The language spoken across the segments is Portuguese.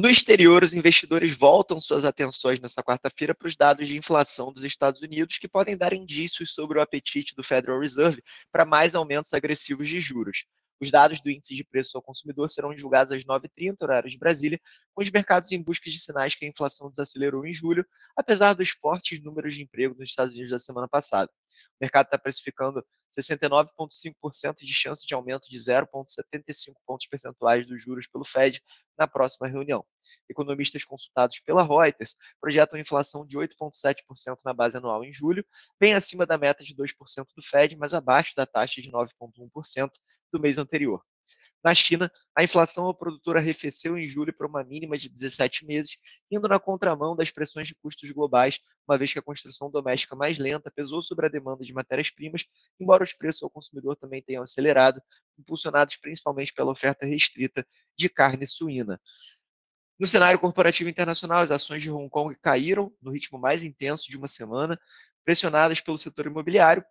No exterior, os investidores voltam suas atenções nesta quarta-feira para os dados de inflação dos Estados Unidos, que podem dar indícios sobre o apetite do Federal Reserve para mais aumentos agressivos de juros. Os dados do índice de preço ao consumidor serão divulgados às 9h30, horário de Brasília, com os mercados em busca de sinais que a inflação desacelerou em julho, apesar dos fortes números de emprego nos Estados Unidos da semana passada. O mercado está precificando 69,5% de chance de aumento de 0,75 pontos percentuais dos juros pelo Fed na próxima reunião. Economistas consultados pela Reuters projetam inflação de 8,7% na base anual em julho, bem acima da meta de 2% do Fed, mas abaixo da taxa de 9,1% do mês anterior. Na China, a inflação ao produtor arrefeceu em julho para uma mínima de 17 meses, indo na contramão das pressões de custos globais, uma vez que a construção doméstica mais lenta pesou sobre a demanda de matérias-primas, embora os preços ao consumidor também tenham acelerado, impulsionados principalmente pela oferta restrita de carne suína. No cenário corporativo internacional, as ações de Hong Kong caíram no ritmo mais intenso de uma semana, pressionadas pelo setor imobiliário,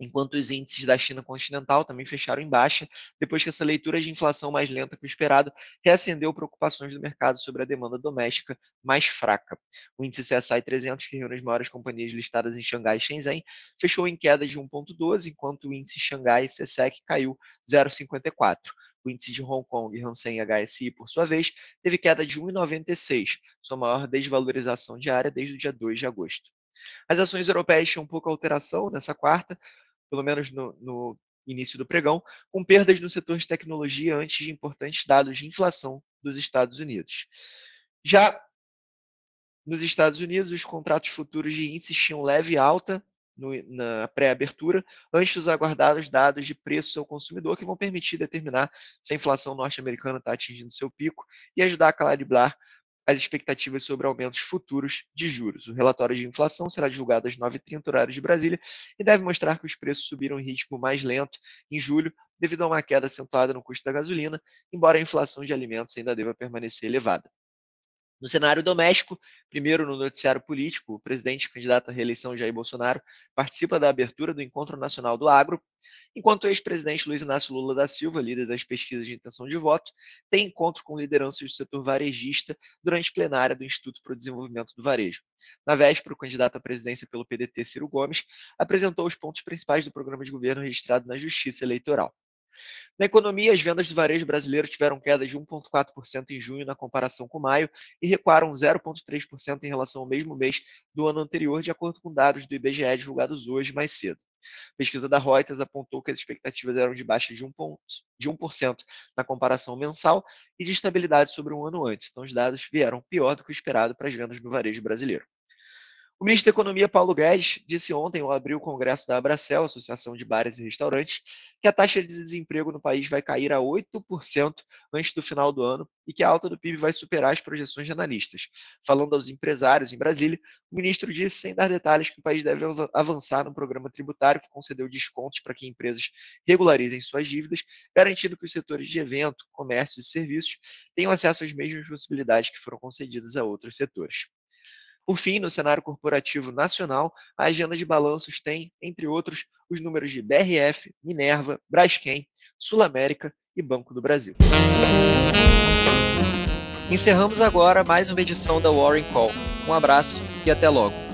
enquanto os índices da China continental também fecharam em baixa, depois que essa leitura de inflação mais lenta que o esperado reacendeu preocupações do mercado sobre a demanda doméstica mais fraca. O índice CSI 300, que reúne as maiores companhias listadas em Xangai e Shenzhen, fechou em queda de 1,12, enquanto o índice Xangai CSEC caiu 0,54. O índice de Hong Kong Hansen HSI, por sua vez, teve queda de 1,96, sua maior desvalorização diária desde o dia 2 de agosto. As ações europeias tinham pouca alteração nessa quarta, pelo menos no, no início do pregão, com perdas no setor de tecnologia antes de importantes dados de inflação dos Estados Unidos. Já nos Estados Unidos, os contratos futuros de índices tinham leve alta no, na pré-abertura, antes dos aguardados dados de preço ao consumidor, que vão permitir determinar se a inflação norte-americana está atingindo seu pico e ajudar a calibrar as expectativas sobre aumentos futuros de juros. O relatório de inflação será divulgado às 9h30 horário de Brasília e deve mostrar que os preços subiram em ritmo mais lento em julho, devido a uma queda acentuada no custo da gasolina, embora a inflação de alimentos ainda deva permanecer elevada. No cenário doméstico, primeiro no noticiário político, o presidente candidato à reeleição Jair Bolsonaro participa da abertura do Encontro Nacional do Agro, enquanto o ex-presidente Luiz Inácio Lula da Silva, líder das pesquisas de intenção de voto, tem encontro com lideranças do setor varejista durante plenária do Instituto para o Desenvolvimento do Varejo. Na véspera, o candidato à presidência pelo PDT, Ciro Gomes, apresentou os pontos principais do programa de governo registrado na Justiça Eleitoral. Na economia, as vendas do varejo brasileiro tiveram queda de 1,4% em junho na comparação com maio e recuaram 0,3% em relação ao mesmo mês do ano anterior, de acordo com dados do IBGE divulgados hoje mais cedo. A pesquisa da Reuters apontou que as expectativas eram de baixa de 1%, ponto, de 1% na comparação mensal e de estabilidade sobre um ano antes. Então, os dados vieram pior do que o esperado para as vendas no varejo brasileiro. O ministro da Economia, Paulo Guedes, disse ontem, ao abrir o congresso da Abracel, Associação de Bares e Restaurantes, que a taxa de desemprego no país vai cair a 8% antes do final do ano e que a alta do PIB vai superar as projeções de analistas. Falando aos empresários em Brasília, o ministro disse, sem dar detalhes, que o país deve avançar num programa tributário que concedeu descontos para que empresas regularizem suas dívidas, garantindo que os setores de evento, comércio e serviços tenham acesso às mesmas possibilidades que foram concedidas a outros setores. Por fim, no cenário corporativo nacional, a agenda de balanços tem, entre outros, os números de BRF, Minerva, Braskem, Sul América e Banco do Brasil. Encerramos agora mais uma edição da Warren Call. Um abraço e até logo.